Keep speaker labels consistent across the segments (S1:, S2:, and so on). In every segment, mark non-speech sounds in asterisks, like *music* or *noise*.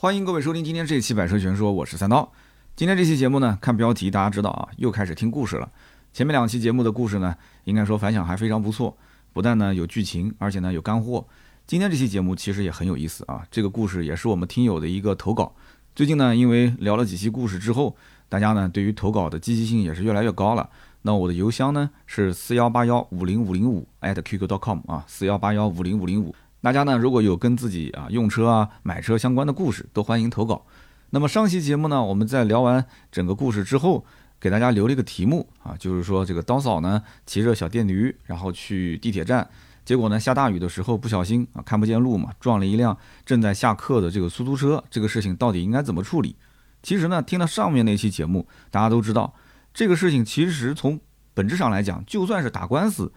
S1: 欢迎各位收听今天这一期《百车全说》，我是三刀。今天这期节目呢，看标题大家知道啊，又开始听故事了。前面两期节目的故事呢，应该说反响还非常不错，不但呢有剧情，而且呢有干货。今天这期节目其实也很有意思啊，这个故事也是我们听友的一个投稿。最近呢，因为聊了几期故事之后，大家呢对于投稿的积极性也是越来越高了。那我的邮箱呢是四幺八幺五零五零五 @QQ.com 啊，四幺八幺五零五零五。大家呢如果有跟自己啊用车啊买车相关的故事，都欢迎投稿。那么上期节目呢，我们在聊完整个故事之后，给大家留了一个题目啊，就是说这个刀嫂呢骑着小电驴，然后去地铁站，结果呢下大雨的时候不小心啊看不见路嘛，撞了一辆正在下客的这个出租车，这个事情到底应该怎么处理？其实呢，听了上面那期节目，大家都知道这个事情其实从本质上来讲，就算是打官司，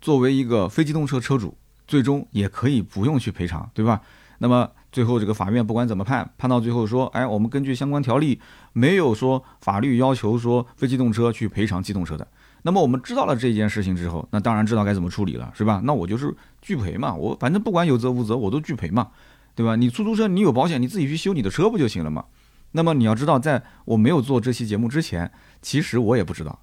S1: 作为一个非机动车车主。最终也可以不用去赔偿，对吧？那么最后这个法院不管怎么判，判到最后说，哎，我们根据相关条例，没有说法律要求说非机动车去赔偿机动车的。那么我们知道了这件事情之后，那当然知道该怎么处理了，是吧？那我就是拒赔嘛，我反正不管有责无责，我都拒赔嘛，对吧？你出租车你有保险，你自己去修你的车不就行了嘛？那么你要知道，在我没有做这期节目之前，其实我也不知道，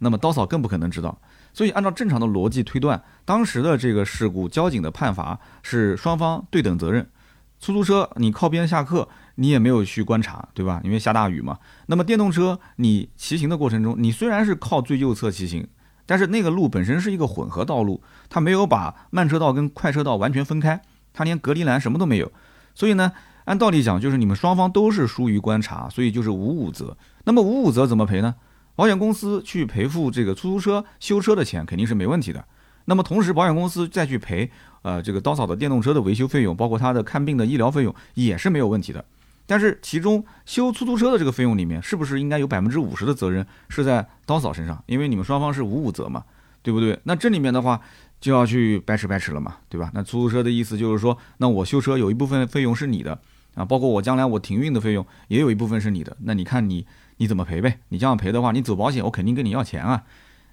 S1: 那么刀嫂更不可能知道。所以，按照正常的逻辑推断，当时的这个事故，交警的判罚是双方对等责任。出租车你靠边下客，你也没有去观察，对吧？因为下大雨嘛。那么电动车你骑行的过程中，你虽然是靠最右侧骑行，但是那个路本身是一个混合道路，它没有把慢车道跟快车道完全分开，它连隔离栏什么都没有。所以呢，按道理讲，就是你们双方都是疏于观察，所以就是五五责。那么五五责怎么赔呢？保险公司去赔付这个出租车修车的钱肯定是没问题的，那么同时保险公司再去赔呃这个刀嫂的电动车的维修费用，包括他的看病的医疗费用也是没有问题的。但是其中修出租车的这个费用里面，是不是应该有百分之五十的责任是在刀嫂身上？因为你们双方是五五责嘛，对不对？那这里面的话就要去掰扯掰扯了嘛，对吧？那出租车的意思就是说，那我修车有一部分费用是你的啊，包括我将来我停运的费用也有一部分是你的，那你看你。你怎么赔呗？你这样赔的话，你走保险，我肯定跟你要钱啊。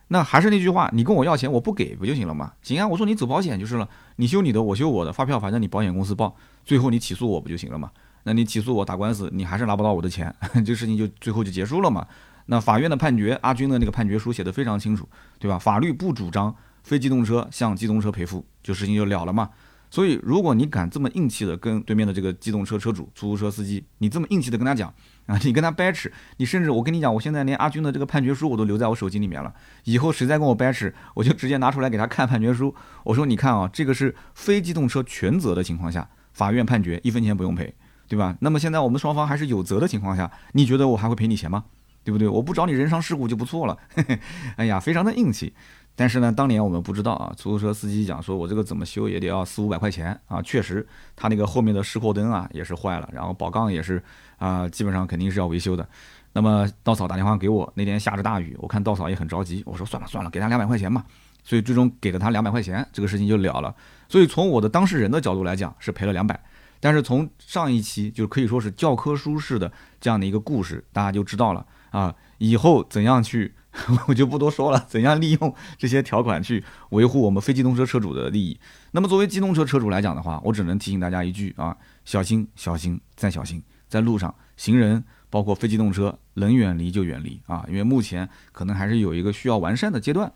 S1: 那还是那句话，你跟我要钱，我不给不就行了吗？行啊，我说你走保险就是了，你修你的，我修我的，发票反正你保险公司报，最后你起诉我不就行了嘛？那你起诉我打官司，你还是拿不到我的钱，这事情就最后就结束了嘛。那法院的判决，阿军的那个判决书写的非常清楚，对吧？法律不主张非机动车向机动车赔付，就事情就了了嘛。所以，如果你敢这么硬气的跟对面的这个机动车车主、出租车司机，你这么硬气的跟他讲啊，你跟他掰扯，你甚至我跟你讲，我现在连阿军的这个判决书我都留在我手机里面了。以后谁再跟我掰扯，我就直接拿出来给他看判决书。我说，你看啊，这个是非机动车全责的情况下，法院判决一分钱不用赔，对吧？那么现在我们双方还是有责的情况下，你觉得我还会赔你钱吗？对不对？我不找你人伤事故就不错了。*laughs* 哎呀，非常的硬气。但是呢，当年我们不知道啊，出租车司机讲说，我这个怎么修也得要四五百块钱啊。确实，他那个后面的示廓灯啊也是坏了，然后宝杠也是啊，基本上肯定是要维修的。那么稻草打电话给我，那天下着大雨，我看稻草也很着急，我说算了算了，给他两百块钱吧。所以最终给了他两百块钱，这个事情就了了。所以从我的当事人的角度来讲，是赔了两百。但是从上一期就可以说是教科书式的这样的一个故事，大家就知道了啊，以后怎样去。*laughs* 我就不多说了，怎样利用这些条款去维护我们非机动车车主的利益？那么作为机动车车主来讲的话，我只能提醒大家一句啊：小心，小心，再小心，在路上，行人包括非机动车能远离就远离啊，因为目前可能还是有一个需要完善的阶段。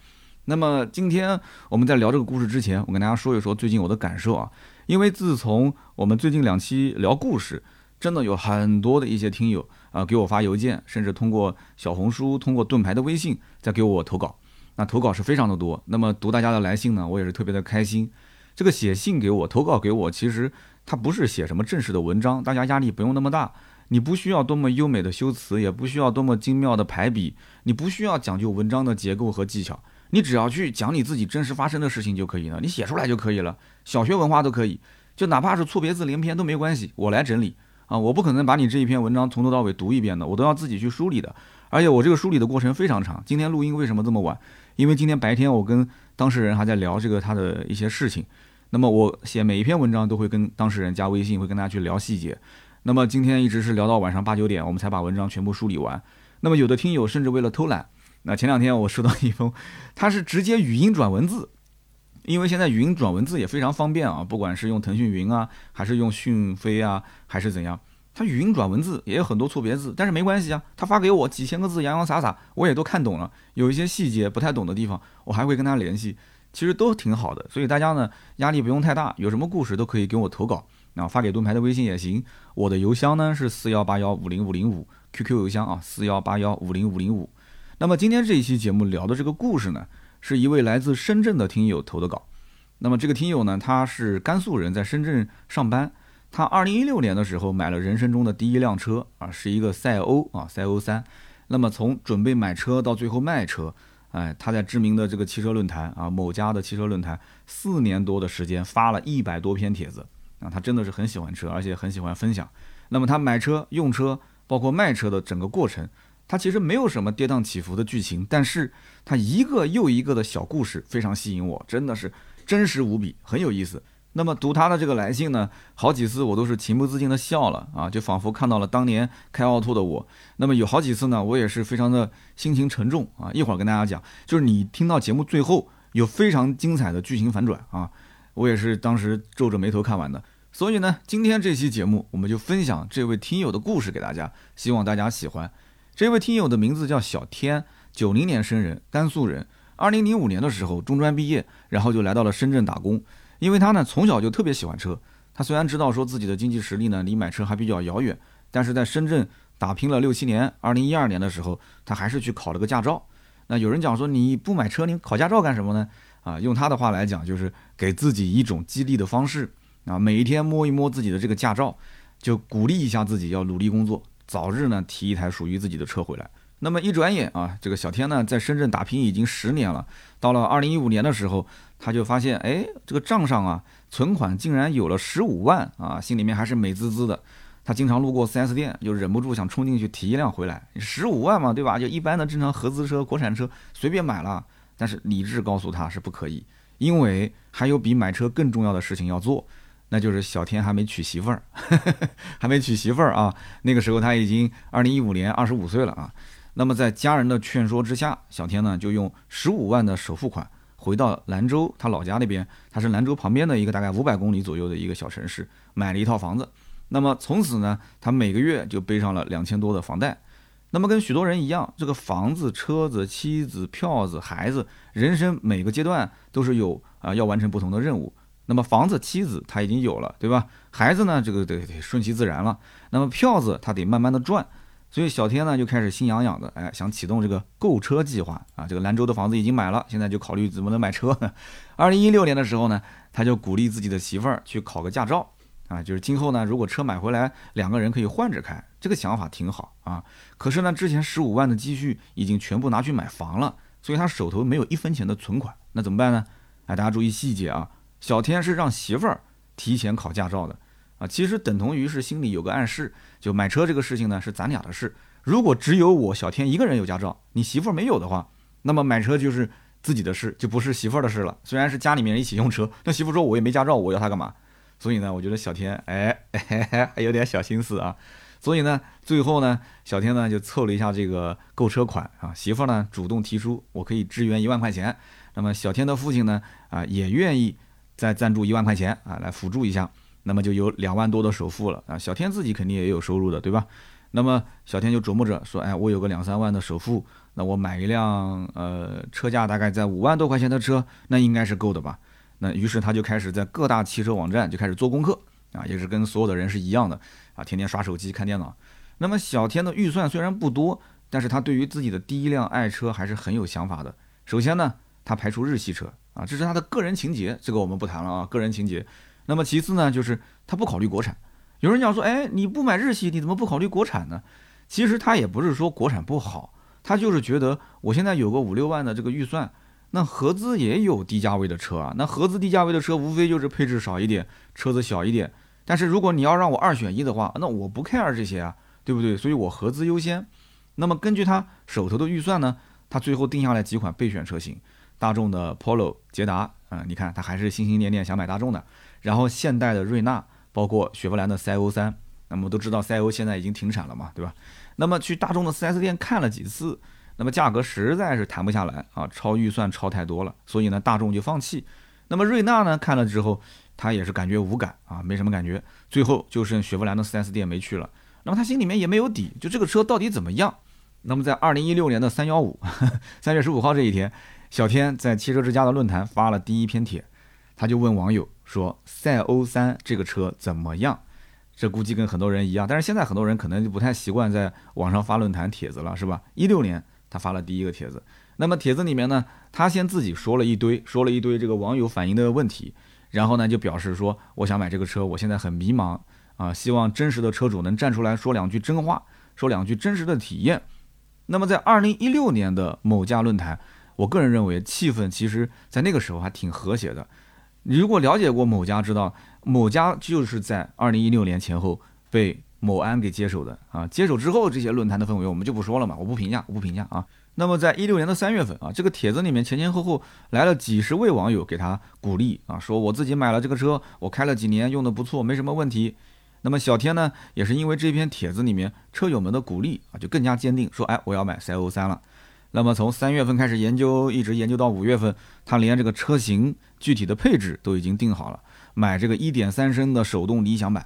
S1: 那么今天我们在聊这个故事之前，我跟大家说一说最近我的感受啊，因为自从我们最近两期聊故事，真的有很多的一些听友。啊，给我发邮件，甚至通过小红书、通过盾牌的微信在给我投稿。那投稿是非常的多。那么读大家的来信呢，我也是特别的开心。这个写信给我、投稿给我，其实它不是写什么正式的文章，大家压力不用那么大。你不需要多么优美的修辞，也不需要多么精妙的排比，你不需要讲究文章的结构和技巧，你只要去讲你自己真实发生的事情就可以了，你写出来就可以了。小学文化都可以，就哪怕是错别字连篇都没关系，我来整理。啊，我不可能把你这一篇文章从头到尾读一遍的，我都要自己去梳理的。而且我这个梳理的过程非常长。今天录音为什么这么晚？因为今天白天我跟当事人还在聊这个他的一些事情。那么我写每一篇文章都会跟当事人加微信，会跟大家去聊细节。那么今天一直是聊到晚上八九点，我们才把文章全部梳理完。那么有的听友甚至为了偷懒，那前两天我收到一封，他是直接语音转文字。因为现在语音转文字也非常方便啊，不管是用腾讯云啊，还是用讯飞啊，还是怎样，他语音转文字也有很多错别字，但是没关系啊，他发给我几千个字洋洋洒洒，我也都看懂了。有一些细节不太懂的地方，我还会跟他联系，其实都挺好的。所以大家呢压力不用太大，有什么故事都可以给我投稿，啊发给盾牌的微信也行。我的邮箱呢是四幺八幺五零五零五，QQ 邮箱啊四幺八幺五零五零五。那么今天这一期节目聊的这个故事呢，是一位来自深圳的听友投的稿。那么这个听友呢，他是甘肃人，在深圳上班。他二零一六年的时候买了人生中的第一辆车啊，是一个赛欧啊，赛欧三。那么从准备买车到最后卖车，哎，他在知名的这个汽车论坛啊，某家的汽车论坛，四年多的时间发了一百多篇帖子啊，他真的是很喜欢车，而且很喜欢分享。那么他买车、用车，包括卖车的整个过程，他其实没有什么跌宕起伏的剧情，但是他一个又一个的小故事非常吸引我，真的是真实无比，很有意思。那么读他的这个来信呢，好几次我都是情不自禁的笑了啊，就仿佛看到了当年开奥拓的我。那么有好几次呢，我也是非常的心情沉重啊。一会儿跟大家讲，就是你听到节目最后有非常精彩的剧情反转啊，我也是当时皱着眉头看完的。所以呢，今天这期节目我们就分享这位听友的故事给大家，希望大家喜欢。这位听友的名字叫小天，九零年生人，甘肃人。二零零五年的时候中专毕业，然后就来到了深圳打工。因为他呢从小就特别喜欢车，他虽然知道说自己的经济实力呢离买车还比较遥远，但是在深圳打拼了六七年，二零一二年的时候，他还是去考了个驾照。那有人讲说你不买车，你考驾照干什么呢？啊，用他的话来讲，就是给自己一种激励的方式啊，每一天摸一摸自己的这个驾照，就鼓励一下自己要努力工作，早日呢提一台属于自己的车回来。那么一转眼啊，这个小天呢在深圳打拼已经十年了，到了二零一五年的时候。他就发现，哎，这个账上啊，存款竟然有了十五万啊，心里面还是美滋滋的。他经常路过 4S 店，就忍不住想冲进去提一辆回来。十五万嘛，对吧？就一般的正常合资车、国产车随便买了。但是理智告诉他是不可以，因为还有比买车更重要的事情要做，那就是小天还没娶媳妇儿，*laughs* 还没娶媳妇儿啊。那个时候他已经二零一五年二十五岁了啊。那么在家人的劝说之下，小天呢就用十五万的首付款。回到兰州，他老家那边，他是兰州旁边的一个大概五百公里左右的一个小城市，买了一套房子。那么从此呢，他每个月就背上了两千多的房贷。那么跟许多人一样，这个房子、车子、妻子、票子、孩子，人生每个阶段都是有啊要完成不同的任务。那么房子、妻子他已经有了，对吧？孩子呢，这个得得顺其自然了。那么票子他得慢慢的赚。所以小天呢就开始心痒痒的，哎，想启动这个购车计划啊。这个兰州的房子已经买了，现在就考虑怎么能买车。二零一六年的时候呢，他就鼓励自己的媳妇儿去考个驾照啊，就是今后呢，如果车买回来，两个人可以换着开，这个想法挺好啊。可是呢，之前十五万的积蓄已经全部拿去买房了，所以他手头没有一分钱的存款，那怎么办呢？哎，大家注意细节啊，小天是让媳妇儿提前考驾照的。啊，其实等同于是心里有个暗示，就买车这个事情呢是咱俩的事。如果只有我小天一个人有驾照，你媳妇儿没有的话，那么买车就是自己的事，就不是媳妇儿的事了。虽然是家里面一起用车，那媳妇说我也没驾照，我要他干嘛？所以呢，我觉得小天哎，*laughs* 还有点小心思啊。所以呢，最后呢，小天呢就凑了一下这个购车款啊，媳妇儿呢主动提出我可以支援一万块钱，那么小天的父亲呢啊也愿意再赞助一万块钱啊来辅助一下。那么就有两万多的首付了啊，小天自己肯定也有收入的，对吧？那么小天就琢磨着说，哎，我有个两三万的首付，那我买一辆呃车价大概在五万多块钱的车，那应该是够的吧？那于是他就开始在各大汽车网站就开始做功课啊，也是跟所有的人是一样的啊，天天刷手机看电脑。那么小天的预算虽然不多，但是他对于自己的第一辆爱车还是很有想法的。首先呢，他排除日系车啊，这是他的个人情节，这个我们不谈了啊，个人情节。那么其次呢，就是他不考虑国产。有人讲说，哎，你不买日系，你怎么不考虑国产呢？其实他也不是说国产不好，他就是觉得我现在有个五六万的这个预算，那合资也有低价位的车啊。那合资低价位的车无非就是配置少一点，车子小一点。但是如果你要让我二选一的话，那我不 care 这些啊，对不对？所以我合资优先。那么根据他手头的预算呢，他最后定下来几款备选车型：大众的 Polo、捷达，啊，你看他还是心心念念想买大众的。然后现代的瑞纳，包括雪佛兰的赛欧三，那么都知道赛欧现在已经停产了嘛，对吧？那么去大众的 4S 店看了几次，那么价格实在是谈不下来啊，超预算超太多了，所以呢大众就放弃。那么瑞纳呢看了之后，他也是感觉无感啊，没什么感觉。最后就剩雪佛兰的 4S 店没去了。那么他心里面也没有底，就这个车到底怎么样？那么在二零一六年的三幺五，*laughs* 三月十五号这一天，小天在汽车之家的论坛发了第一篇帖，他就问网友说：“赛欧三这个车怎么样？”这估计跟很多人一样，但是现在很多人可能就不太习惯在网上发论坛帖子了，是吧？一六年他发了第一个帖子，那么帖子里面呢，他先自己说了一堆，说了一堆这个网友反映的问题，然后呢就表示说：“我想买这个车，我现在很迷茫啊，希望真实的车主能站出来说两句真话，说两句真实的体验。”那么在二零一六年的某家论坛，我个人认为气氛其实在那个时候还挺和谐的。你如果了解过某家，知道某家就是在二零一六年前后被某安给接手的啊。接手之后，这些论坛的氛围我们就不说了嘛，我不评价，我不评价啊。那么在一六年的三月份啊，这个帖子里面前前后后来了几十位网友给他鼓励啊，说我自己买了这个车，我开了几年，用的不错，没什么问题。那么小天呢，也是因为这篇帖子里面车友们的鼓励啊，就更加坚定说，哎，我要买赛欧三了。那么从三月份开始研究，一直研究到五月份，他连这个车型具体的配置都已经定好了，买这个一点三升的手动理想版。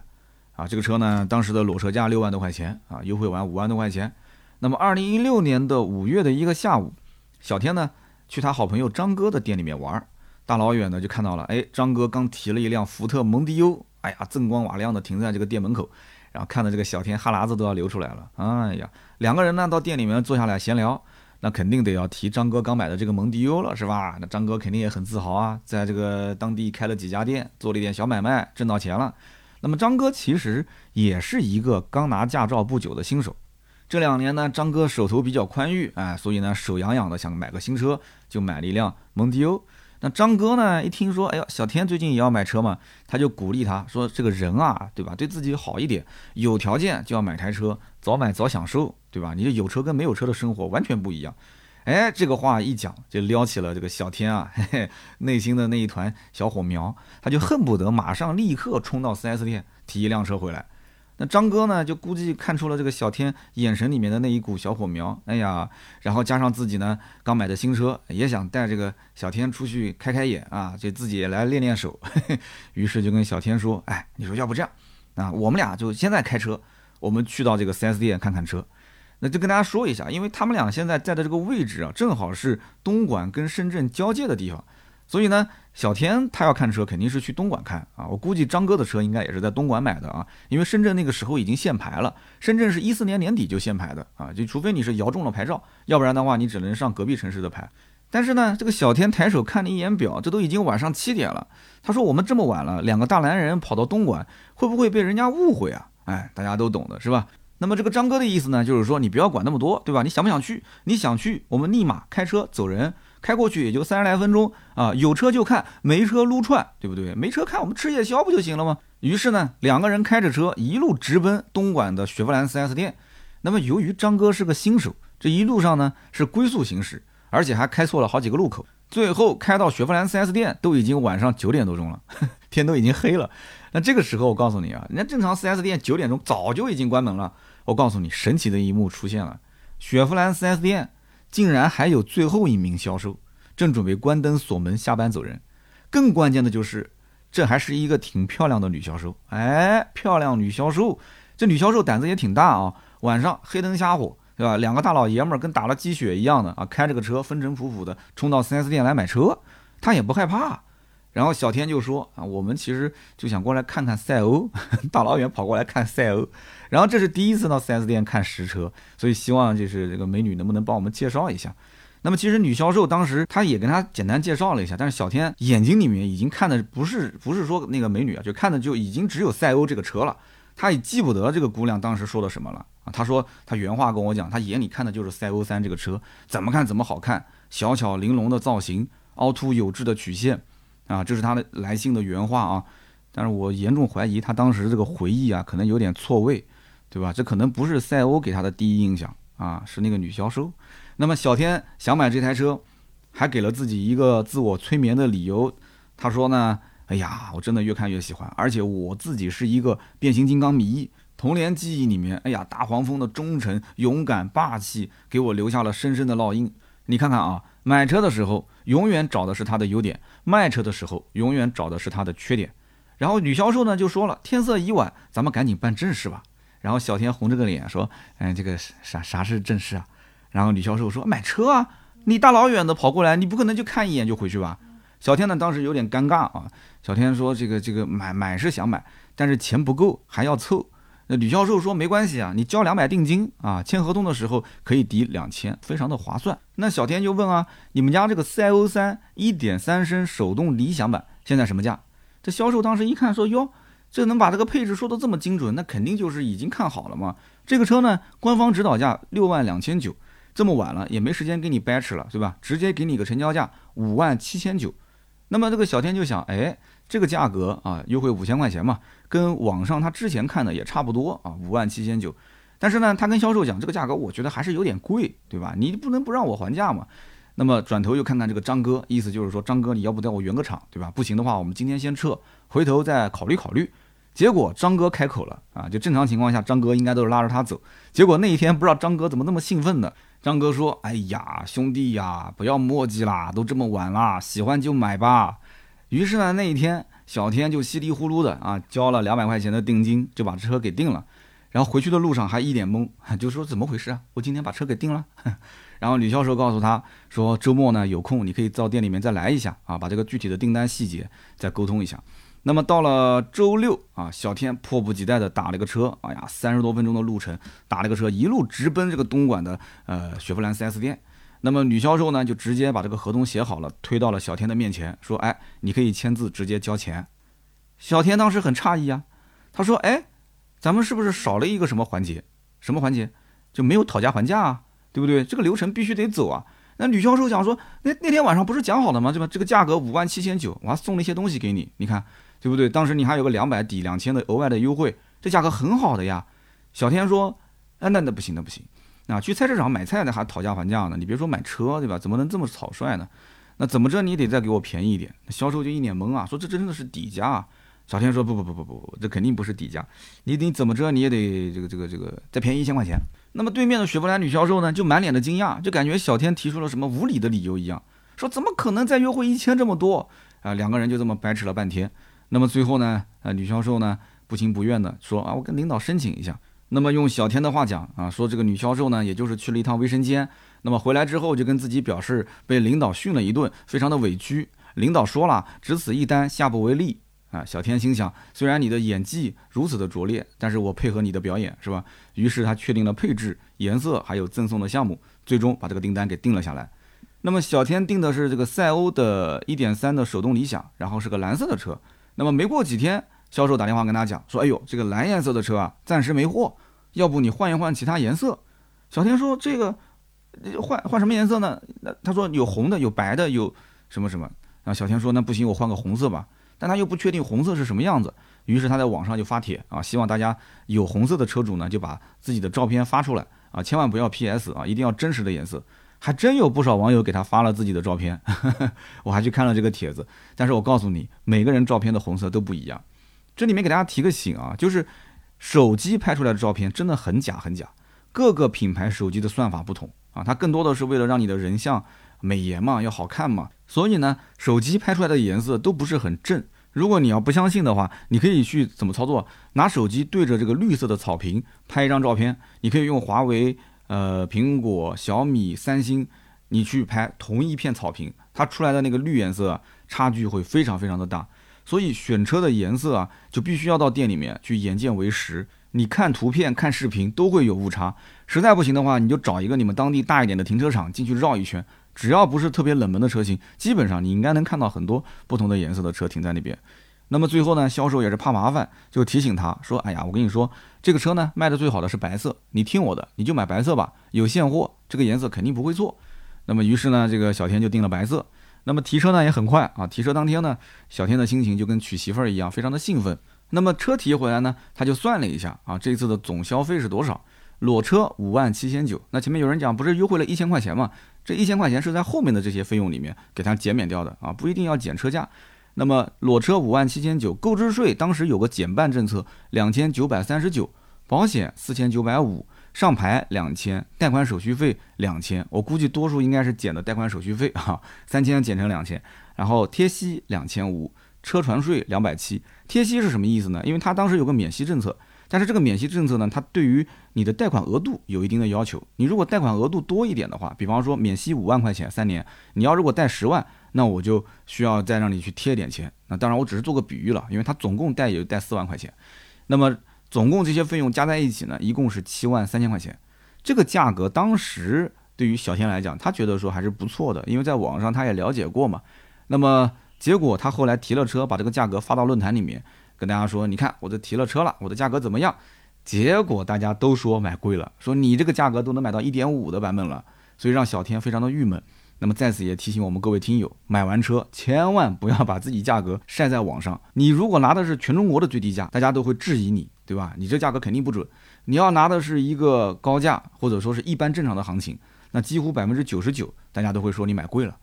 S1: 啊，这个车呢，当时的裸车价六万多块钱啊，优惠完五万多块钱。那么二零一六年的五月的一个下午，小天呢去他好朋友张哥的店里面玩，大老远的就看到了，哎，张哥刚提了一辆福特蒙迪欧。哎呀，锃光瓦亮的停在这个店门口，然后看到这个小天哈喇子都要流出来了。哎呀，两个人呢到店里面坐下来闲聊，那肯定得要提张哥刚买的这个蒙迪欧了，是吧？那张哥肯定也很自豪啊，在这个当地开了几家店，做了一点小买卖，挣到钱了。那么张哥其实也是一个刚拿驾照不久的新手，这两年呢，张哥手头比较宽裕，哎，所以呢手痒痒的想买个新车，就买了一辆蒙迪欧。那张哥呢？一听说，哎呦，小天最近也要买车嘛，他就鼓励他说：“这个人啊，对吧？对自己好一点，有条件就要买台车，早买早享受，对吧？你这有车跟没有车的生活完全不一样。”哎，这个话一讲，就撩起了这个小天啊，嘿嘿，内心的那一团小火苗，他就恨不得马上立刻冲到 4S 店提一辆车回来。那张哥呢，就估计看出了这个小天眼神里面的那一股小火苗，哎呀，然后加上自己呢刚买的新车，也想带这个小天出去开开眼啊，就自己也来练练手，*laughs* 于是就跟小天说，哎，你说要不这样，啊，我们俩就现在开车，我们去到这个 4S 店看看车，那就跟大家说一下，因为他们俩现在在的这个位置啊，正好是东莞跟深圳交界的地方。所以呢，小天他要看车，肯定是去东莞看啊。我估计张哥的车应该也是在东莞买的啊，因为深圳那个时候已经限牌了。深圳是一四年年底就限牌的啊，就除非你是摇中了牌照，要不然的话你只能上隔壁城市的牌。但是呢，这个小天抬手看了一眼表，这都已经晚上七点了。他说：“我们这么晚了，两个大男人跑到东莞，会不会被人家误会啊？”哎，大家都懂的是吧？那么这个张哥的意思呢，就是说你不要管那么多，对吧？你想不想去？你想去，我们立马开车走人。开过去也就三十来分钟啊，有车就看，没车撸串，对不对？没车看，我们吃夜宵不就行了吗？于是呢，两个人开着车一路直奔东莞的雪佛兰 4S 店。那么由于张哥是个新手，这一路上呢是龟速行驶，而且还开错了好几个路口。最后开到雪佛兰 4S 店都已经晚上九点多钟了，*laughs* 天都已经黑了。那这个时候我告诉你啊，人家正常 4S 店九点钟早就已经关门了。我告诉你，神奇的一幕出现了，雪佛兰 4S 店。竟然还有最后一名销售正准备关灯锁门下班走人，更关键的就是，这还是一个挺漂亮的女销售。哎，漂亮女销售，这女销售胆子也挺大啊！晚上黑灯瞎火，对吧？两个大老爷们儿跟打了鸡血一样的啊，开着个车风尘仆仆的冲到 4S 店来买车，她也不害怕。然后小天就说啊，我们其实就想过来看看赛欧，*laughs* 大老远跑过来看赛欧，然后这是第一次到 4S 店看实车，所以希望就是这个美女能不能帮我们介绍一下。那么其实女销售当时她也跟他简单介绍了一下，但是小天眼睛里面已经看的不是不是说那个美女啊，就看的就已经只有赛欧这个车了，他也记不得这个姑娘当时说的什么了啊。他说他原话跟我讲，他眼里看的就是赛欧三这个车，怎么看怎么好看，小巧玲珑的造型，凹凸有致的曲线。啊，这是他的来信的原话啊，但是我严重怀疑他当时这个回忆啊，可能有点错位，对吧？这可能不是赛欧给他的第一印象啊，是那个女销售。那么小天想买这台车，还给了自己一个自我催眠的理由。他说呢，哎呀，我真的越看越喜欢，而且我自己是一个变形金刚迷，童年记忆里面，哎呀，大黄蜂的忠诚、勇敢、霸气，给我留下了深深的烙印。你看看啊，买车的时候永远找的是它的优点，卖车的时候永远找的是它的缺点。然后女销售呢就说了，天色已晚，咱们赶紧办正事吧。然后小天红着个脸说，哎，这个啥啥是正事啊？然后女销售说买车啊，你大老远的跑过来，你不可能就看一眼就回去吧？小天呢当时有点尴尬啊。小天说这个这个买买是想买，但是钱不够还要凑。那吕销售说没关系啊，你交两百定金啊，签合同的时候可以抵两千，非常的划算。那小天就问啊，你们家这个赛欧三一点三升手动理想版现在什么价？这销售当时一看说哟，这能把这个配置说的这么精准，那肯定就是已经看好了嘛。这个车呢，官方指导价六万两千九，这么晚了也没时间给你掰扯了，对吧？直接给你个成交价五万七千九。那么这个小天就想，哎，这个价格啊，优惠五千块钱嘛。跟网上他之前看的也差不多啊，五万七千九。但是呢，他跟销售讲这个价格，我觉得还是有点贵，对吧？你不能不让我还价嘛。那么转头又看看这个张哥，意思就是说，张哥你要不带我圆个场，对吧？不行的话，我们今天先撤，回头再考虑考虑。结果张哥开口了啊，就正常情况下，张哥应该都是拉着他走。结果那一天不知道张哥怎么那么兴奋的，张哥说：“哎呀，兄弟呀，不要墨迹啦，都这么晚啦，喜欢就买吧。”于是呢，那一天。小天就稀里糊涂的啊，交了两百块钱的定金，就把车给定了。然后回去的路上还一脸懵，*laughs* 就说怎么回事啊？我今天把车给定了。*laughs* 然后女销售告诉他说，周末呢有空，你可以到店里面再来一下啊，把这个具体的订单细节再沟通一下。那么到了周六啊，小天迫不及待的打了个车，哎呀，三十多分钟的路程，打了个车一路直奔这个东莞的呃雪佛兰 4S 店。那么女销售呢，就直接把这个合同写好了，推到了小天的面前，说：“哎，你可以签字，直接交钱。”小天当时很诧异啊，他说：“哎，咱们是不是少了一个什么环节？什么环节？就没有讨价还价啊，对不对？这个流程必须得走啊。”那女销售讲说：“那那天晚上不是讲好了吗？对吧？这个价格五万七千九，我还送了一些东西给你，你看，对不对？当时你还有个两百抵两千的额外的优惠，这价格很好的呀。”小天说：“哎，那那不行，那不行。”啊，去菜市场买菜的还讨价还价呢，你别说买车，对吧？怎么能这么草率呢？那怎么着你得再给我便宜一点。销售就一脸懵啊，说这真的是底价啊。小天说不不不不不，这肯定不是底价，你你怎么着你也得这个这个这个再便宜一千块钱。那么对面的雪佛兰女销售呢，就满脸的惊讶，就感觉小天提出了什么无理的理由一样，说怎么可能再优惠一千这么多啊？两个人就这么掰扯了半天。那么最后呢，呃，女销售呢不情不愿的说啊，我跟领导申请一下。那么用小天的话讲啊，说这个女销售呢，也就是去了一趟卫生间，那么回来之后就跟自己表示被领导训了一顿，非常的委屈。领导说了，只此一单，下不为例啊。小天心想，虽然你的演技如此的拙劣，但是我配合你的表演是吧？于是他确定了配置、颜色还有赠送的项目，最终把这个订单给定了下来。那么小天订的是这个赛欧的1.3的手动理想，然后是个蓝色的车。那么没过几天。销售打电话跟他讲说：“哎呦，这个蓝颜色的车啊，暂时没货，要不你换一换其他颜色。”小天说：“这个换换什么颜色呢？”那他说：“有红的，有白的，有什么什么。”然后小天说：“那不行，我换个红色吧。”但他又不确定红色是什么样子，于是他在网上就发帖啊，希望大家有红色的车主呢，就把自己的照片发出来啊，千万不要 PS 啊，一定要真实的颜色。还真有不少网友给他发了自己的照片，*laughs* 我还去看了这个帖子。但是我告诉你，每个人照片的红色都不一样。这里面给大家提个醒啊，就是手机拍出来的照片真的很假很假，各个品牌手机的算法不同啊，它更多的是为了让你的人像美颜嘛，要好看嘛，所以呢，手机拍出来的颜色都不是很正。如果你要不相信的话，你可以去怎么操作？拿手机对着这个绿色的草坪拍一张照片，你可以用华为、呃苹果、小米、三星，你去拍同一片草坪，它出来的那个绿颜色差距会非常非常的大。所以选车的颜色啊，就必须要到店里面去眼见为实。你看图片、看视频都会有误差。实在不行的话，你就找一个你们当地大一点的停车场进去绕一圈。只要不是特别冷门的车型，基本上你应该能看到很多不同的颜色的车停在那边。那么最后呢，销售也是怕麻烦，就提醒他说：“哎呀，我跟你说，这个车呢卖的最好的是白色，你听我的，你就买白色吧，有现货，这个颜色肯定不会错。”那么于是呢，这个小天就订了白色。那么提车呢也很快啊，提车当天呢，小天的心情就跟娶媳妇儿一样，非常的兴奋。那么车提回来呢，他就算了一下啊，这次的总消费是多少？裸车五万七千九。那前面有人讲不是优惠了一千块钱吗？这一千块钱是在后面的这些费用里面给他减免掉的啊，不一定要减车价。那么裸车五万七千九，购置税当时有个减半政策，两千九百三十九，保险四千九百五。上牌两千，贷款手续费两千，我估计多数应该是减的贷款手续费哈，三千减成两千，然后贴息两千五，车船税两百七，贴息是什么意思呢？因为它当时有个免息政策，但是这个免息政策呢，它对于你的贷款额度有一定的要求。你如果贷款额度多一点的话，比方说免息五万块钱三年，你要如果贷十万，那我就需要再让你去贴点钱。那当然我只是做个比喻了，因为它总共贷也就贷四万块钱，那么总共这些费用加在一起呢，一共是七万三千块钱。这个价格当时对于小天来讲，他觉得说还是不错的，因为在网上他也了解过嘛。那么结果他后来提了车，把这个价格发到论坛里面，跟大家说：“你看，我这提了车了，我的价格怎么样？”结果大家都说买贵了，说你这个价格都能买到一点五的版本了，所以让小天非常的郁闷。那么在此也提醒我们各位听友，买完车千万不要把自己价格晒在网上。你如果拿的是全中国的最低价，大家都会质疑你，对吧？你这价格肯定不准。你要拿的是一个高价，或者说是一般正常的行情，那几乎百分之九十九，大家都会说你买贵了。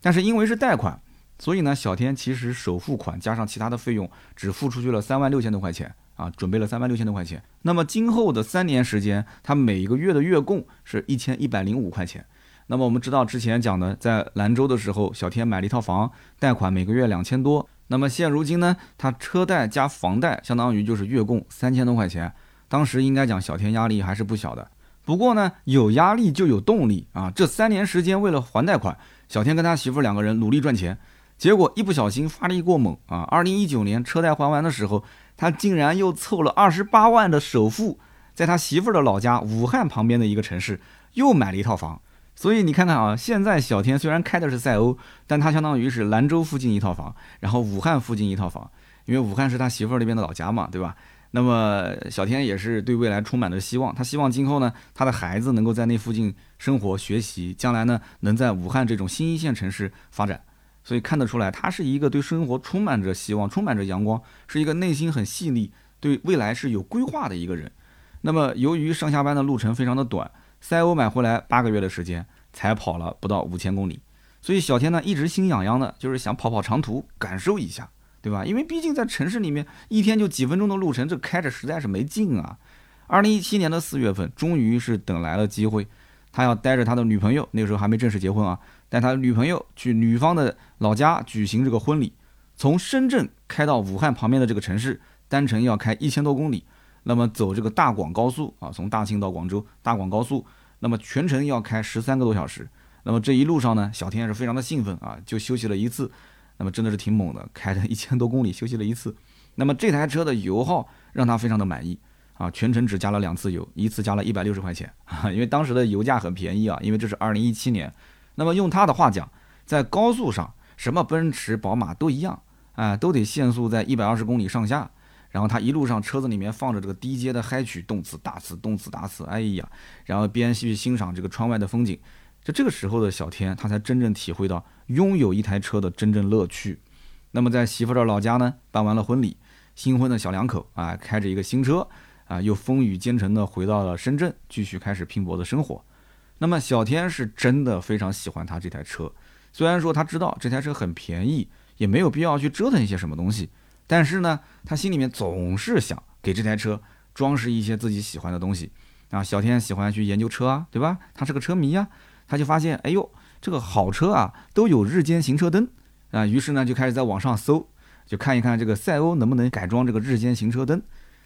S1: 但是因为是贷款。所以呢，小天其实首付款加上其他的费用，只付出去了三万六千多块钱啊，准备了三万六千多块钱。那么今后的三年时间，他每一个月的月供是一千一百零五块钱。那么我们知道之前讲的，在兰州的时候，小天买了一套房，贷款每个月两千多。那么现如今呢，他车贷加房贷，相当于就是月供三千多块钱。当时应该讲小天压力还是不小的。不过呢，有压力就有动力啊。这三年时间为了还贷款，小天跟他媳妇两个人努力赚钱。结果一不小心发力过猛啊！二零一九年车贷还完的时候，他竟然又凑了二十八万的首付，在他媳妇儿的老家武汉旁边的一个城市又买了一套房。所以你看看啊，现在小天虽然开的是赛欧，但他相当于是兰州附近一套房，然后武汉附近一套房，因为武汉是他媳妇儿那边的老家嘛，对吧？那么小天也是对未来充满着希望，他希望今后呢，他的孩子能够在那附近生活学习，将来呢能在武汉这种新一线城市发展。所以看得出来，他是一个对生活充满着希望、充满着阳光，是一个内心很细腻、对未来是有规划的一个人。那么，由于上下班的路程非常的短，赛欧买回来八个月的时间才跑了不到五千公里，所以小天呢一直心痒痒的，就是想跑跑长途，感受一下，对吧？因为毕竟在城市里面一天就几分钟的路程，这开着实在是没劲啊。二零一七年的四月份，终于是等来了机会，他要带着他的女朋友，那时候还没正式结婚啊。带他女朋友去女方的老家举行这个婚礼，从深圳开到武汉旁边的这个城市，单程要开一千多公里，那么走这个大广高速啊，从大庆到广州大广高速，那么全程要开十三个多小时，那么这一路上呢，小天是非常的兴奋啊，就休息了一次，那么真的是挺猛的，开了一千多公里休息了一次，那么这台车的油耗让他非常的满意啊，全程只加了两次油，一次加了一百六十块钱啊，因为当时的油价很便宜啊，因为这是二零一七年。那么用他的话讲，在高速上，什么奔驰、宝马都一样，啊，都得限速在一百二十公里上下。然后他一路上车子里面放着这个低阶的嗨曲，动次打次，动次打次，哎呀，然后边去欣赏这个窗外的风景。就这个时候的小天，他才真正体会到拥有一台车的真正乐趣。那么在媳妇的老家呢，办完了婚礼，新婚的小两口啊，开着一个新车啊，又风雨兼程的回到了深圳，继续开始拼搏的生活。那么小天是真的非常喜欢他这台车，虽然说他知道这台车很便宜，也没有必要去折腾一些什么东西，但是呢，他心里面总是想给这台车装饰一些自己喜欢的东西啊。小天喜欢去研究车啊，对吧？他是个车迷啊，他就发现，哎呦，这个好车啊都有日间行车灯啊，于是呢就开始在网上搜，就看一看这个赛欧能不能改装这个日间行车灯，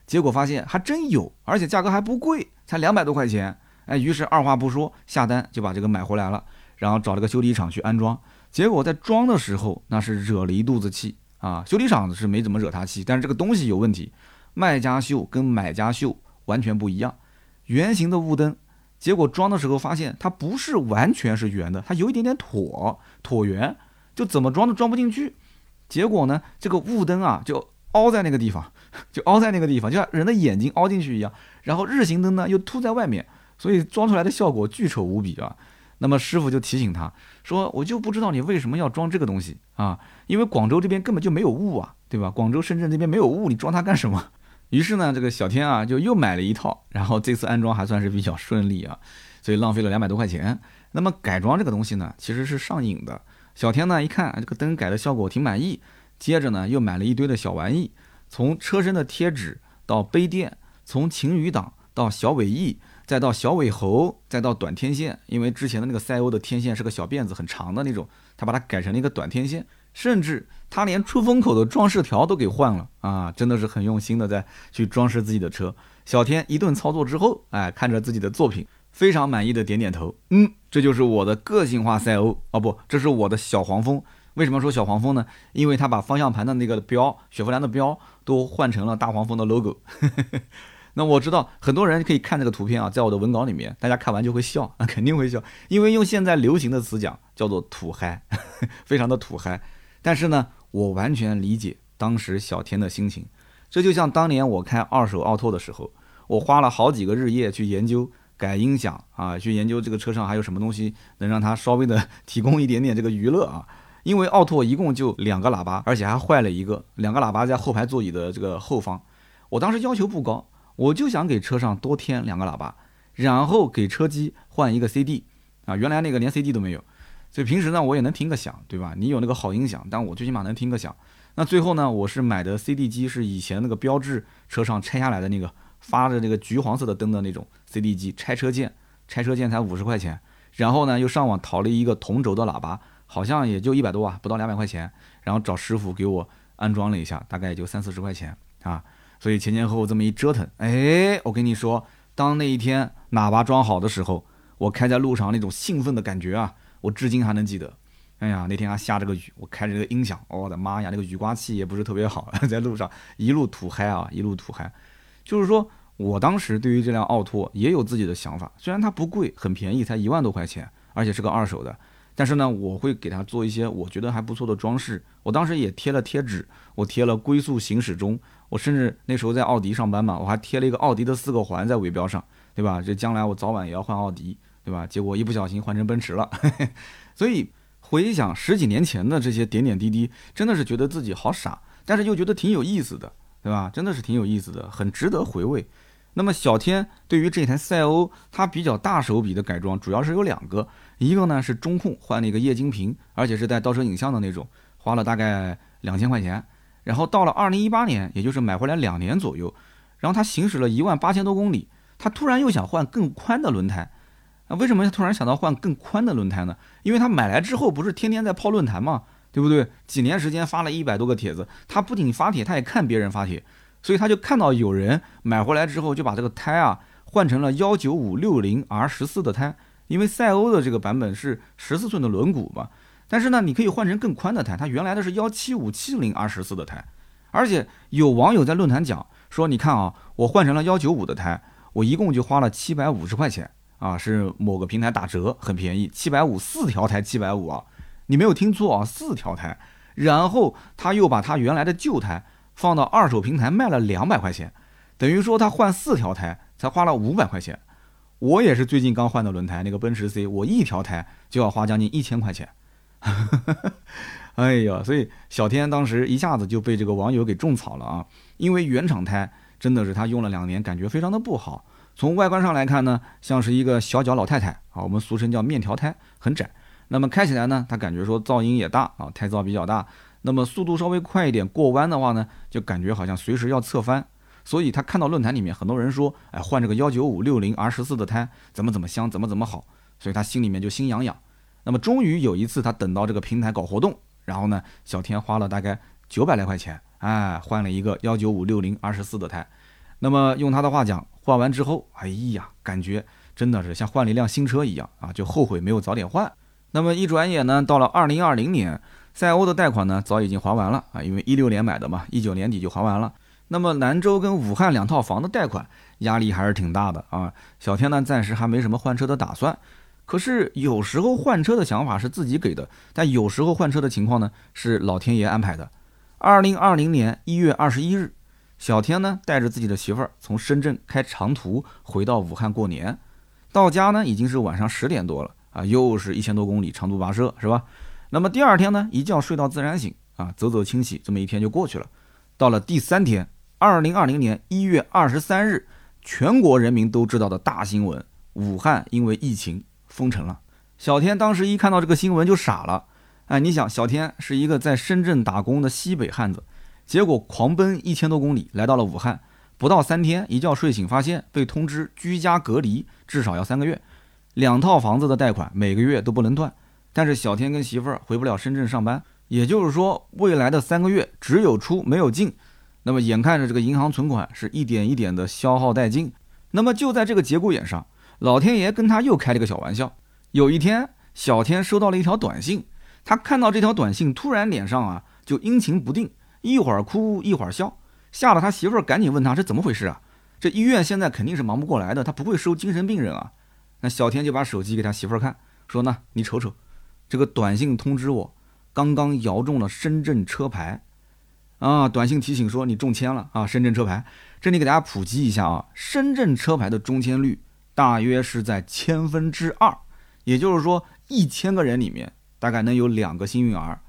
S1: 结果发现还真有，而且价格还不贵，才两百多块钱。哎，于是二话不说下单就把这个买回来了，然后找了个修理厂去安装。结果在装的时候那是惹了一肚子气啊！修理厂是没怎么惹他气，但是这个东西有问题，卖家秀跟买家秀完全不一样。圆形的雾灯，结果装的时候发现它不是完全是圆的，它有一点点椭椭圆，就怎么装都装不进去。结果呢，这个雾灯啊就凹在那个地方，*laughs* 就凹在那个地方，就像人的眼睛凹进去一样。然后日行灯呢又凸在外面。所以装出来的效果巨丑无比啊！那么师傅就提醒他说：“我就不知道你为什么要装这个东西啊？因为广州这边根本就没有雾啊，对吧？广州、深圳这边没有雾，你装它干什么？” *laughs* 于是呢，这个小天啊就又买了一套，然后这次安装还算是比较顺利啊，所以浪费了两百多块钱。那么改装这个东西呢，其实是上瘾的。小天呢一看这个灯改的效果挺满意，接着呢又买了一堆的小玩意，从车身的贴纸到杯垫，从晴雨挡。到小尾翼，再到小尾猴，再到短天线。因为之前的那个赛欧的天线是个小辫子，很长的那种，他把它改成了一个短天线。甚至他连出风口的装饰条都给换了啊！真的是很用心的在去装饰自己的车。小天一顿操作之后，哎，看着自己的作品，非常满意的点点头。嗯，这就是我的个性化赛欧哦，不，这是我的小黄蜂。为什么说小黄蜂呢？因为他把方向盘的那个标，雪佛兰的标都换成了大黄蜂的 logo。*laughs* 那我知道很多人可以看这个图片啊，在我的文稿里面，大家看完就会笑啊，*laughs* 肯定会笑，因为用现在流行的词讲，叫做土嗨，*laughs* 非常的土嗨。但是呢，我完全理解当时小天的心情。这就像当年我开二手奥拓的时候，我花了好几个日夜去研究改音响啊，去研究这个车上还有什么东西能让它稍微的提供一点点这个娱乐啊。因为奥拓一共就两个喇叭，而且还坏了一个，两个喇叭在后排座椅的这个后方。我当时要求不高，我就想给车上多添两个喇叭，然后给车机换一个 CD 啊，原来那个连 CD 都没有。所以平时呢，我也能听个响，对吧？你有那个好音响，但我最起码能听个响。那最后呢，我是买的 CD 机，是以前那个标志车上拆下来的那个发着那个橘黄色的灯的那种 CD 机，拆车件，拆车件才五十块钱。然后呢，又上网淘了一个同轴的喇叭，好像也就一百多瓦，不到两百块钱。然后找师傅给我安装了一下，大概也就三四十块钱啊。所以前前后后这么一折腾，哎，我跟你说，当那一天喇叭装好的时候，我开在路上那种兴奋的感觉啊！我至今还能记得，哎呀，那天还下着个雨，我开着这个音响，我的妈呀，那个雨刮器也不是特别好，*laughs* 在路上一路土嗨啊，一路土嗨。就是说我当时对于这辆奥拓也有自己的想法，虽然它不贵，很便宜，才一万多块钱，而且是个二手的，但是呢，我会给它做一些我觉得还不错的装饰。我当时也贴了贴纸，我贴了龟速行驶中，我甚至那时候在奥迪上班嘛，我还贴了一个奥迪的四个环在尾标上，对吧？这将来我早晚也要换奥迪。对吧？结果一不小心换成奔驰了，*laughs* 所以回想十几年前的这些点点滴滴，真的是觉得自己好傻，但是又觉得挺有意思的，对吧？真的是挺有意思的，很值得回味。那么小天对于这台赛欧，它比较大手笔的改装，主要是有两个，一个呢是中控换了一个液晶屏，而且是带倒车影像的那种，花了大概两千块钱。然后到了二零一八年，也就是买回来两年左右，然后他行驶了一万八千多公里，他突然又想换更宽的轮胎。啊，为什么突然想到换更宽的轮胎呢？因为他买来之后不是天天在泡论坛嘛，对不对？几年时间发了一百多个帖子，他不仅发帖，他也看别人发帖，所以他就看到有人买回来之后就把这个胎啊换成了幺九五六零 R 十四的胎，因为赛欧的这个版本是十四寸的轮毂嘛，但是呢，你可以换成更宽的胎，它原来的是幺七五七零 R 十四的胎，而且有网友在论坛讲说，你看啊，我换成了幺九五的胎，我一共就花了七百五十块钱。啊，是某个平台打折，很便宜，七百五四条胎，七百五啊，你没有听错啊，四条胎。然后他又把他原来的旧胎放到二手平台卖了两百块钱，等于说他换四条胎才花了五百块钱。我也是最近刚换的轮胎，那个奔驰 C，我一条胎就要花将近一千块钱。*laughs* 哎呀，所以小天当时一下子就被这个网友给种草了啊，因为原厂胎真的是他用了两年，感觉非常的不好。从外观上来看呢，像是一个小脚老太太啊，我们俗称叫面条胎，很窄。那么开起来呢，他感觉说噪音也大啊，胎噪比较大。那么速度稍微快一点，过弯的话呢，就感觉好像随时要侧翻。所以他看到论坛里面很多人说，哎，换这个幺九五六零 R 十四的胎，怎么怎么香，怎么怎么好，所以他心里面就心痒痒。那么终于有一次，他等到这个平台搞活动，然后呢，小天花了大概九百来块钱，哎，换了一个幺九五六零 R 十四的胎。那么用他的话讲，换完之后，哎呀，感觉真的是像换了一辆新车一样啊，就后悔没有早点换。那么一转眼呢，到了二零二零年，赛欧的贷款呢早已经还完了啊，因为一六年买的嘛，一九年底就还完了。那么兰州跟武汉两套房的贷款压力还是挺大的啊。小天呢暂时还没什么换车的打算，可是有时候换车的想法是自己给的，但有时候换车的情况呢是老天爷安排的。二零二零年一月二十一日。小天呢，带着自己的媳妇儿从深圳开长途回到武汉过年，到家呢已经是晚上十点多了啊，又是一千多公里长途跋涉，是吧？那么第二天呢，一觉睡到自然醒啊，走走清洗，这么一天就过去了。到了第三天，二零二零年一月二十三日，全国人民都知道的大新闻：武汉因为疫情封城了。小天当时一看到这个新闻就傻了，哎，你想，小天是一个在深圳打工的西北汉子。结果狂奔一千多公里来到了武汉，不到三天，一觉睡醒发现被通知居家隔离，至少要三个月，两套房子的贷款每个月都不能断。但是小天跟媳妇儿回不了深圳上班，也就是说未来的三个月只有出没有进。那么眼看着这个银行存款是一点一点的消耗殆尽，那么就在这个节骨眼上，老天爷跟他又开了个小玩笑。有一天，小天收到了一条短信，他看到这条短信，突然脸上啊就阴晴不定，一会儿哭一会儿笑，吓得他媳妇儿赶紧问他这怎么回事啊？这医院现在肯定是忙不过来的，他不会收精神病人啊。那小天就把手机给他媳妇儿看，说呢，你瞅瞅，这个短信通知我，刚刚摇中了深圳车牌。啊，短信提醒说你中签了啊！深圳车牌，这里给大家普及一下啊，深圳车牌的中签率大约是在千分之二，也就是说一千个人里面大概能有两个幸运儿。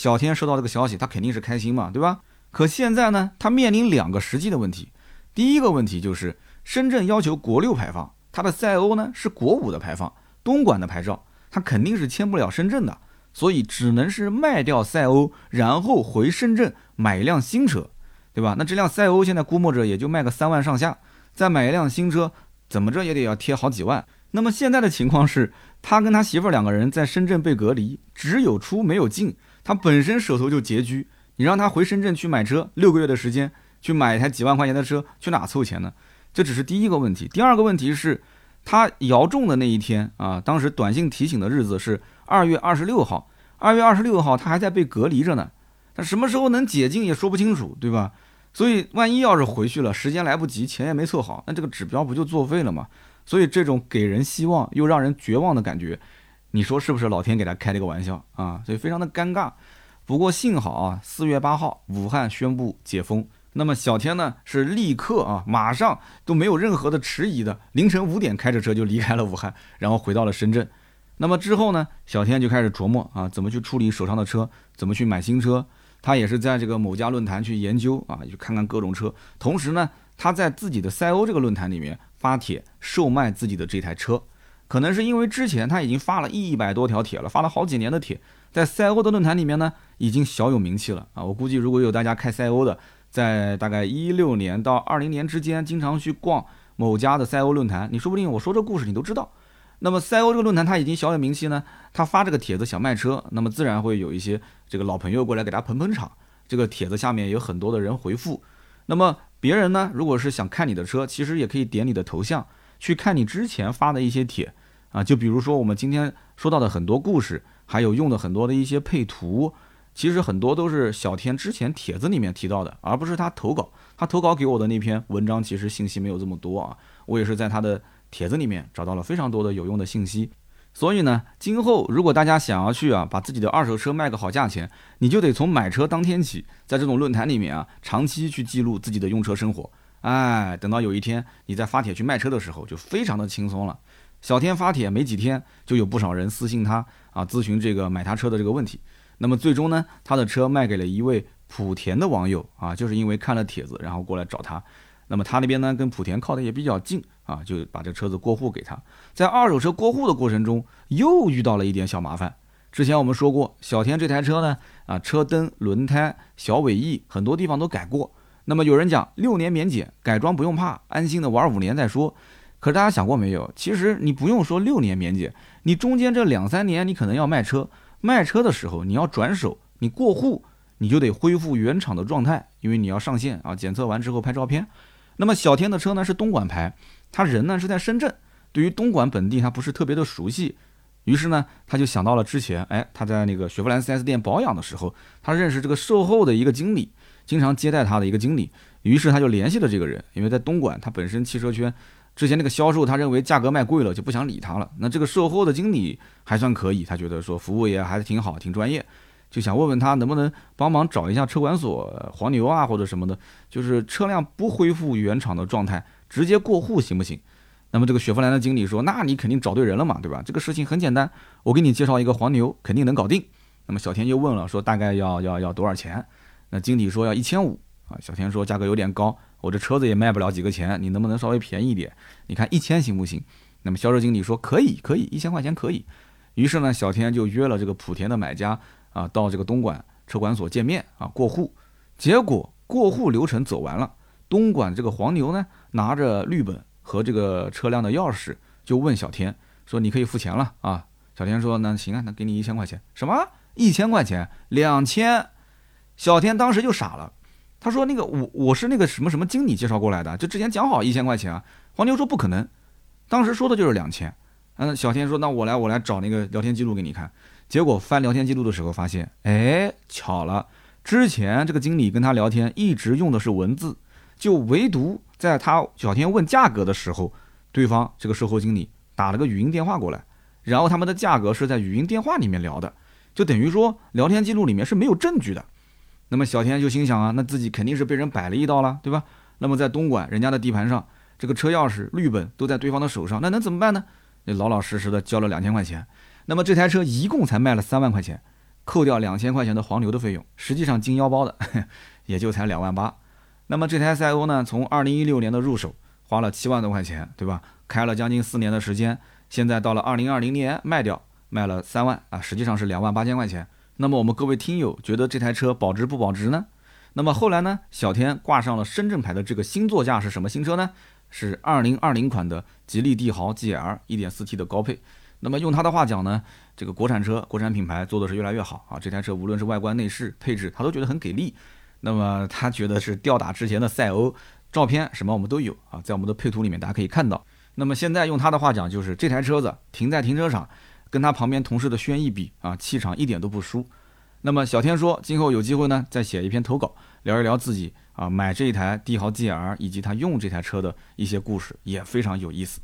S1: 小天收到这个消息，他肯定是开心嘛，对吧？可现在呢，他面临两个实际的问题。第一个问题就是深圳要求国六排放，他的赛欧呢是国五的排放，东莞的牌照，他肯定是签不了深圳的。所以只能是卖掉赛欧，然后回深圳买一辆新车，对吧？那这辆赛欧现在估摸着也就卖个三万上下，再买一辆新车，怎么着也得要贴好几万。那么现在的情况是，他跟他媳妇儿两个人在深圳被隔离，只有出没有进，他本身手头就拮据，你让他回深圳去买车，六个月的时间去买一台几万块钱的车，去哪凑钱呢？这只是第一个问题。第二个问题是，他摇中的那一天啊，当时短信提醒的日子是。二月二十六号，二月二十六号他还在被隔离着呢，他什么时候能解禁也说不清楚，对吧？所以万一要是回去了，时间来不及，钱也没凑好，那这个指标不就作废了吗？所以这种给人希望又让人绝望的感觉，你说是不是？老天给他开了个玩笑啊，所以非常的尴尬。不过幸好啊，四月八号武汉宣布解封，那么小天呢是立刻啊，马上都没有任何的迟疑的，凌晨五点开着车就离开了武汉，然后回到了深圳。那么之后呢，小天就开始琢磨啊，怎么去处理手上的车，怎么去买新车。他也是在这个某家论坛去研究啊，去看看各种车。同时呢，他在自己的赛欧这个论坛里面发帖售卖自己的这台车。可能是因为之前他已经发了一百多条帖了，发了好几年的帖，在赛欧的论坛里面呢，已经小有名气了啊。我估计如果有大家开赛欧的，在大概一六年到二零年之间，经常去逛某家的赛欧论坛，你说不定我说这故事你都知道。那么赛欧这个论坛他已经小有名气呢，他发这个帖子想卖车，那么自然会有一些这个老朋友过来给他捧捧场。这个帖子下面有很多的人回复，那么别人呢，如果是想看你的车，其实也可以点你的头像去看你之前发的一些帖啊，就比如说我们今天说到的很多故事，还有用的很多的一些配图，其实很多都是小天之前帖子里面提到的，而不是他投稿。他投稿给我的那篇文章其实信息没有这么多啊，我也是在他的。帖子里面找到了非常多的有用的信息，所以呢，今后如果大家想要去啊，把自己的二手车卖个好价钱，你就得从买车当天起，在这种论坛里面啊，长期去记录自己的用车生活。哎，等到有一天你在发帖去卖车的时候，就非常的轻松了。小天发帖没几天，就有不少人私信他啊，咨询这个买他车的这个问题。那么最终呢，他的车卖给了一位莆田的网友啊，就是因为看了帖子，然后过来找他。那么他那边呢，跟莆田靠的也比较近啊，就把这车子过户给他。在二手车过户的过程中，又遇到了一点小麻烦。之前我们说过，小天这台车呢，啊，车灯、轮胎、小尾翼很多地方都改过。那么有人讲六年免检，改装不用怕，安心的玩五年再说。可是大家想过没有？其实你不用说六年免检，你中间这两三年你可能要卖车，卖车的时候你要转手，你过户你就得恢复原厂的状态，因为你要上线啊，检测完之后拍照片。那么小天的车呢是东莞牌，他人呢是在深圳，对于东莞本地他不是特别的熟悉，于是呢他就想到了之前，哎他在那个雪佛兰 4S 店保养的时候，他认识这个售后的一个经理，经常接待他的一个经理，于是他就联系了这个人，因为在东莞他本身汽车圈之前那个销售他认为价格卖贵了就不想理他了，那这个售后的经理还算可以，他觉得说服务也还是挺好，挺专业。就想问问他能不能帮忙找一下车管所黄牛啊或者什么的，就是车辆不恢复原厂的状态，直接过户行不行？那么这个雪佛兰的经理说，那你肯定找对人了嘛，对吧？这个事情很简单，我给你介绍一个黄牛，肯定能搞定。那么小天就问了，说大概要要要多少钱？那经理说要一千五啊。小天说价格有点高，我这车子也卖不了几个钱，你能不能稍微便宜一点？你看一千行不行？那么销售经理说可以可以，一千块钱可以。于是呢，小天就约了这个莆田的买家。啊，到这个东莞车管所见面啊，过户，结果过户流程走完了，东莞这个黄牛呢，拿着绿本和这个车辆的钥匙，就问小天说：“你可以付钱了啊？”小天说：“那行啊，那给你一千块钱。”什么？一千块钱？两千？小天当时就傻了。他说：“那个我我是那个什么什么经理介绍过来的，就之前讲好一千块钱啊。”黄牛说：“不可能，当时说的就是两千。”嗯，小天说：“那我来我来找那个聊天记录给你看。”结果翻聊天记录的时候发现，哎，巧了，之前这个经理跟他聊天一直用的是文字，就唯独在他小天问价格的时候，对方这个售后经理打了个语音电话过来，然后他们的价格是在语音电话里面聊的，就等于说聊天记录里面是没有证据的。那么小天就心想啊，那自己肯定是被人摆了一道了，对吧？那么在东莞人家的地盘上，这个车钥匙、绿本都在对方的手上，那能怎么办呢？那老老实实的交了两千块钱。那么这台车一共才卖了三万块钱，扣掉两千块钱的黄牛的费用，实际上进腰包的 *laughs* 也就才两万八。那么这台赛欧呢，从二零一六年的入手，花了七万多块钱，对吧？开了将近四年的时间，现在到了二零二零年卖掉，卖了三万啊，实际上是两万八千块钱。那么我们各位听友觉得这台车保值不保值呢？那么后来呢，小天挂上了深圳牌的这个新座驾是什么新车呢？是二零二零款的吉利帝豪 GL 1.4T 的高配。那么用他的话讲呢，这个国产车、国产品牌做的是越来越好啊。这台车无论是外观内饰配置，他都觉得很给力。那么他觉得是吊打之前的赛欧，照片什么我们都有啊，在我们的配图里面大家可以看到。那么现在用他的话讲，就是这台车子停在停车场。跟他旁边同事的轩逸比啊，气场一点都不输。那么小天说，今后有机会呢，再写一篇投稿，聊一聊自己啊买这一台帝豪 GL 以及他用这台车的一些故事，也非常有意思。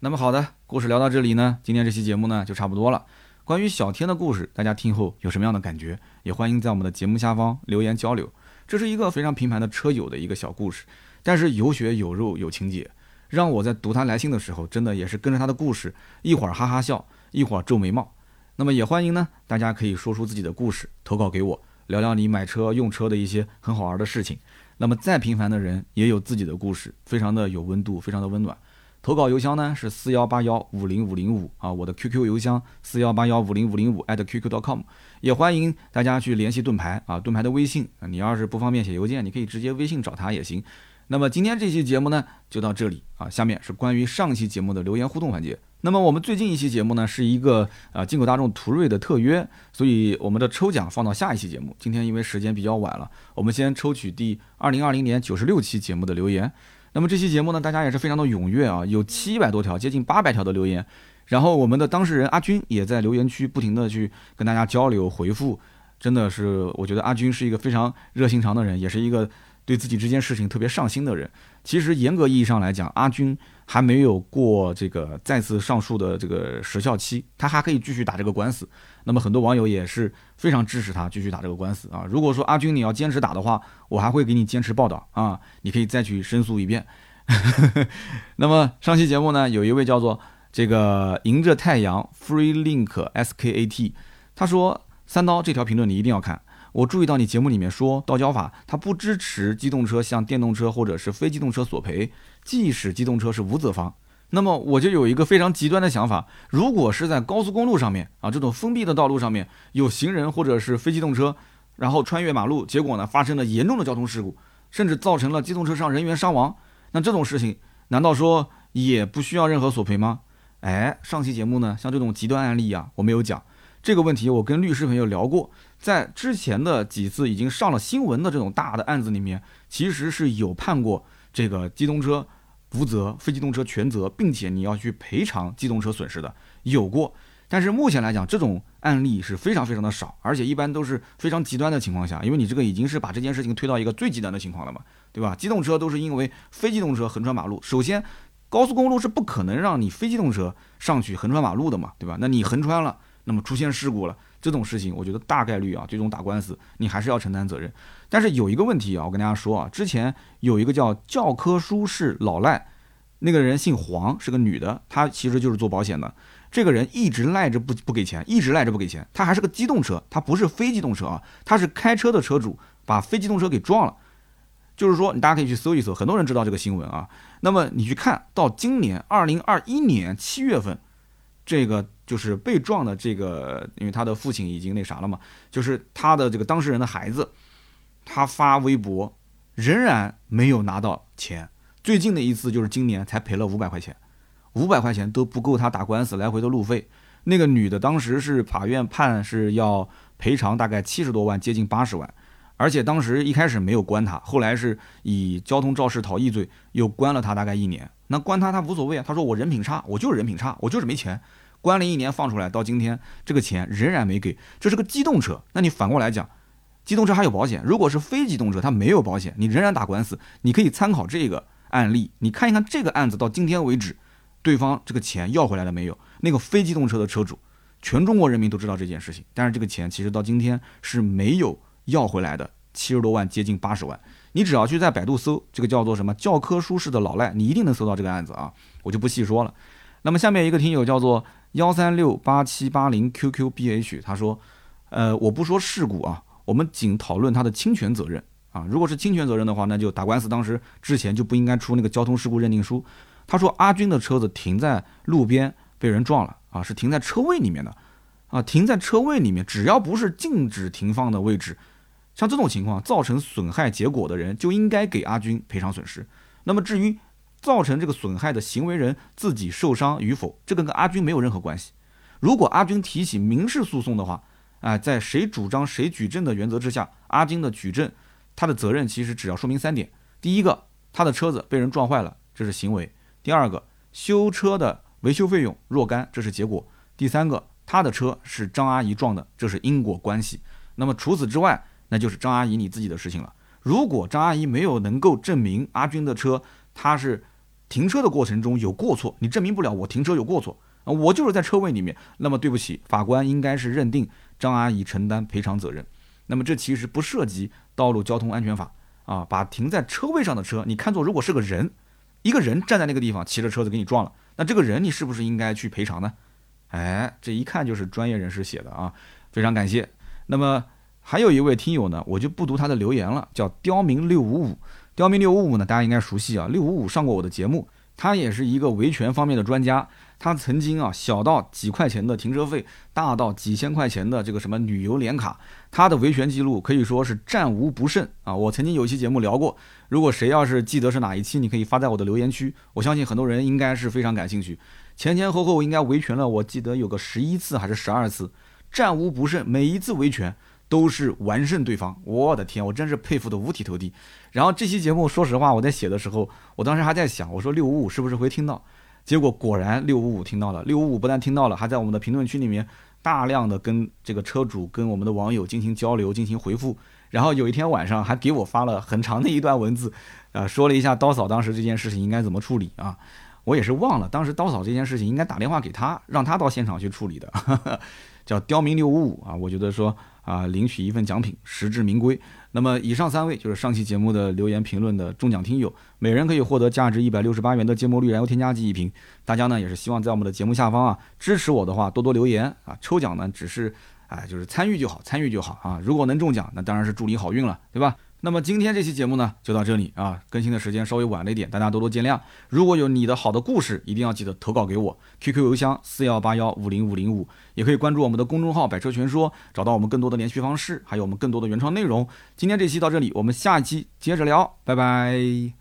S1: 那么好的，故事聊到这里呢，今天这期节目呢就差不多了。关于小天的故事，大家听后有什么样的感觉，也欢迎在我们的节目下方留言交流。这是一个非常平凡的车友的一个小故事，但是有血有肉有情节，让我在读他来信的时候，真的也是跟着他的故事一会儿哈哈笑。一会儿皱眉毛，那么也欢迎呢，大家可以说出自己的故事，投稿给我，聊聊你买车用车的一些很好玩的事情。那么再平凡的人也有自己的故事，非常的有温度，非常的温暖。投稿邮箱呢是四幺八幺五零五零五啊，我的 QQ 邮箱四幺八幺五零五零五 @QQ.com，也欢迎大家去联系盾牌啊，盾牌的微信啊，你要是不方便写邮件，你可以直接微信找他也行。那么今天这期节目呢就到这里啊，下面是关于上期节目的留言互动环节。那么我们最近一期节目呢，是一个呃进口大众途锐的特约，所以我们的抽奖放到下一期节目。今天因为时间比较晚了，我们先抽取第二零二零年九十六期节目的留言。那么这期节目呢，大家也是非常的踊跃啊，有七百多条，接近八百条的留言。然后我们的当事人阿军也在留言区不停的去跟大家交流回复，真的是我觉得阿军是一个非常热心肠的人，也是一个对自己这件事情特别上心的人。其实严格意义上来讲，阿军。还没有过这个再次上诉的这个时效期，他还可以继续打这个官司。那么很多网友也是非常支持他继续打这个官司啊。如果说阿军你要坚持打的话，我还会给你坚持报道啊，你可以再去申诉一遍。*laughs* 那么上期节目呢，有一位叫做这个迎着太阳 Free Link S K A T，他说三刀这条评论你一定要看。我注意到你节目里面说道交法它不支持机动车向电动车或者是非机动车索赔。即使机动车是无责方，那么我就有一个非常极端的想法：如果是在高速公路上面啊，这种封闭的道路上面有行人或者是非机动车，然后穿越马路，结果呢发生了严重的交通事故，甚至造成了机动车上人员伤亡，那这种事情难道说也不需要任何索赔吗？哎，上期节目呢，像这种极端案例啊，我没有讲这个问题，我跟律师朋友聊过，在之前的几次已经上了新闻的这种大的案子里面，其实是有判过这个机动车。无责，非机动车全责，并且你要去赔偿机动车损失的有过，但是目前来讲，这种案例是非常非常的少，而且一般都是非常极端的情况下，因为你这个已经是把这件事情推到一个最极端的情况了嘛，对吧？机动车都是因为非机动车横穿马路，首先高速公路是不可能让你非机动车上去横穿马路的嘛，对吧？那你横穿了，那么出现事故了，这种事情我觉得大概率啊，最终打官司你还是要承担责任。但是有一个问题啊，我跟大家说啊，之前有一个叫教科书式老赖，那个人姓黄，是个女的，她其实就是做保险的。这个人一直赖着不不给钱，一直赖着不给钱。他还是个机动车，他不是非机动车啊，他是开车的车主把非机动车给撞了。就是说，你大家可以去搜一搜，很多人知道这个新闻啊。那么你去看到今年二零二一年七月份，这个就是被撞的这个，因为他的父亲已经那啥了嘛，就是他的这个当事人的孩子。他发微博，仍然没有拿到钱。最近的一次就是今年才赔了五百块钱，五百块钱都不够他打官司来回的路费。那个女的当时是法院判是要赔偿大概七十多万，接近八十万。而且当时一开始没有关他，后来是以交通肇事逃逸罪又关了他大概一年。那关他他无所谓啊，他说我人品差，我就是人品差，我就是没钱。关了一年放出来，到今天这个钱仍然没给。这是个机动车，那你反过来讲，机动车还有保险。如果是非机动车，它没有保险，你仍然打官司。你可以参考这个案例，你看一看这个案子到今天为止，对方这个钱要回来了没有？那个非机动车的车主，全中国人民都知道这件事情，但是这个钱其实到今天是没有。要回来的七十多万，接近八十万。你只要去在百度搜这个叫做什么教科书式的老赖，你一定能搜到这个案子啊！我就不细说了。那么下面一个听友叫做幺三六八七八零 QQBH，他说：呃，我不说事故啊，我们仅讨论他的侵权责任啊。如果是侵权责任的话，那就打官司，当时之前就不应该出那个交通事故认定书。他说阿军的车子停在路边被人撞了啊，是停在车位里面的啊，停在车位里面，只要不是禁止停放的位置。像这种情况造成损害结果的人，就应该给阿军赔偿损失。那么至于造成这个损害的行为人自己受伤与否，这个跟阿军没有任何关系。如果阿军提起民事诉讼的话，啊，在谁主张谁举证的原则之下，阿军的举证，他的责任其实只要说明三点：第一个，他的车子被人撞坏了，这是行为；第二个，修车的维修费用若干，这是结果；第三个，他的车是张阿姨撞的，这是因果关系。那么除此之外，那就是张阿姨你自己的事情了。如果张阿姨没有能够证明阿军的车他是停车的过程中有过错，你证明不了我停车有过错啊，我就是在车位里面。那么对不起，法官应该是认定张阿姨承担赔偿责任。那么这其实不涉及道路交通安全法啊，把停在车位上的车你看作如果是个人，一个人站在那个地方骑着车子给你撞了，那这个人你是不是应该去赔偿呢？哎，这一看就是专业人士写的啊，非常感谢。那么。还有一位听友呢，我就不读他的留言了，叫刁民六五五。刁民六五五呢，大家应该熟悉啊，六五五上过我的节目，他也是一个维权方面的专家。他曾经啊，小到几块钱的停车费，大到几千块钱的这个什么旅游联卡，他的维权记录可以说是战无不胜啊。我曾经有一期节目聊过，如果谁要是记得是哪一期，你可以发在我的留言区，我相信很多人应该是非常感兴趣。前前后后应该维权了，我记得有个十一次还是十二次，战无不胜，每一次维权。都是完胜对方，我的天，我真是佩服的五体投地。然后这期节目，说实话，我在写的时候，我当时还在想，我说六五五是不是会听到？结果果然六五五听到了。六五五不但听到了，还在我们的评论区里面大量的跟这个车主、跟我们的网友进行交流、进行回复。然后有一天晚上还给我发了很长的一段文字，呃，说了一下刀嫂当时这件事情应该怎么处理啊。我也是忘了，当时刀嫂这件事情应该打电话给他，让他到现场去处理的，叫刁民六五五啊。我觉得说。啊，领取一份奖品，实至名归。那么以上三位就是上期节目的留言评论的中奖听友，每人可以获得价值一百六十八元的芥末绿燃油添加剂一瓶。大家呢也是希望在我们的节目下方啊支持我的话，多多留言啊。抽奖呢只是哎就是参与就好，参与就好啊。如果能中奖，那当然是祝你好运了，对吧？那么今天这期节目呢，就到这里啊，更新的时间稍微晚了一点，大家多多见谅。如果有你的好的故事，一定要记得投稿给我，QQ 邮箱四幺八幺五零五零五，也可以关注我们的公众号“百车全说”，找到我们更多的联系方式，还有我们更多的原创内容。今天这期到这里，我们下期接着聊，拜拜。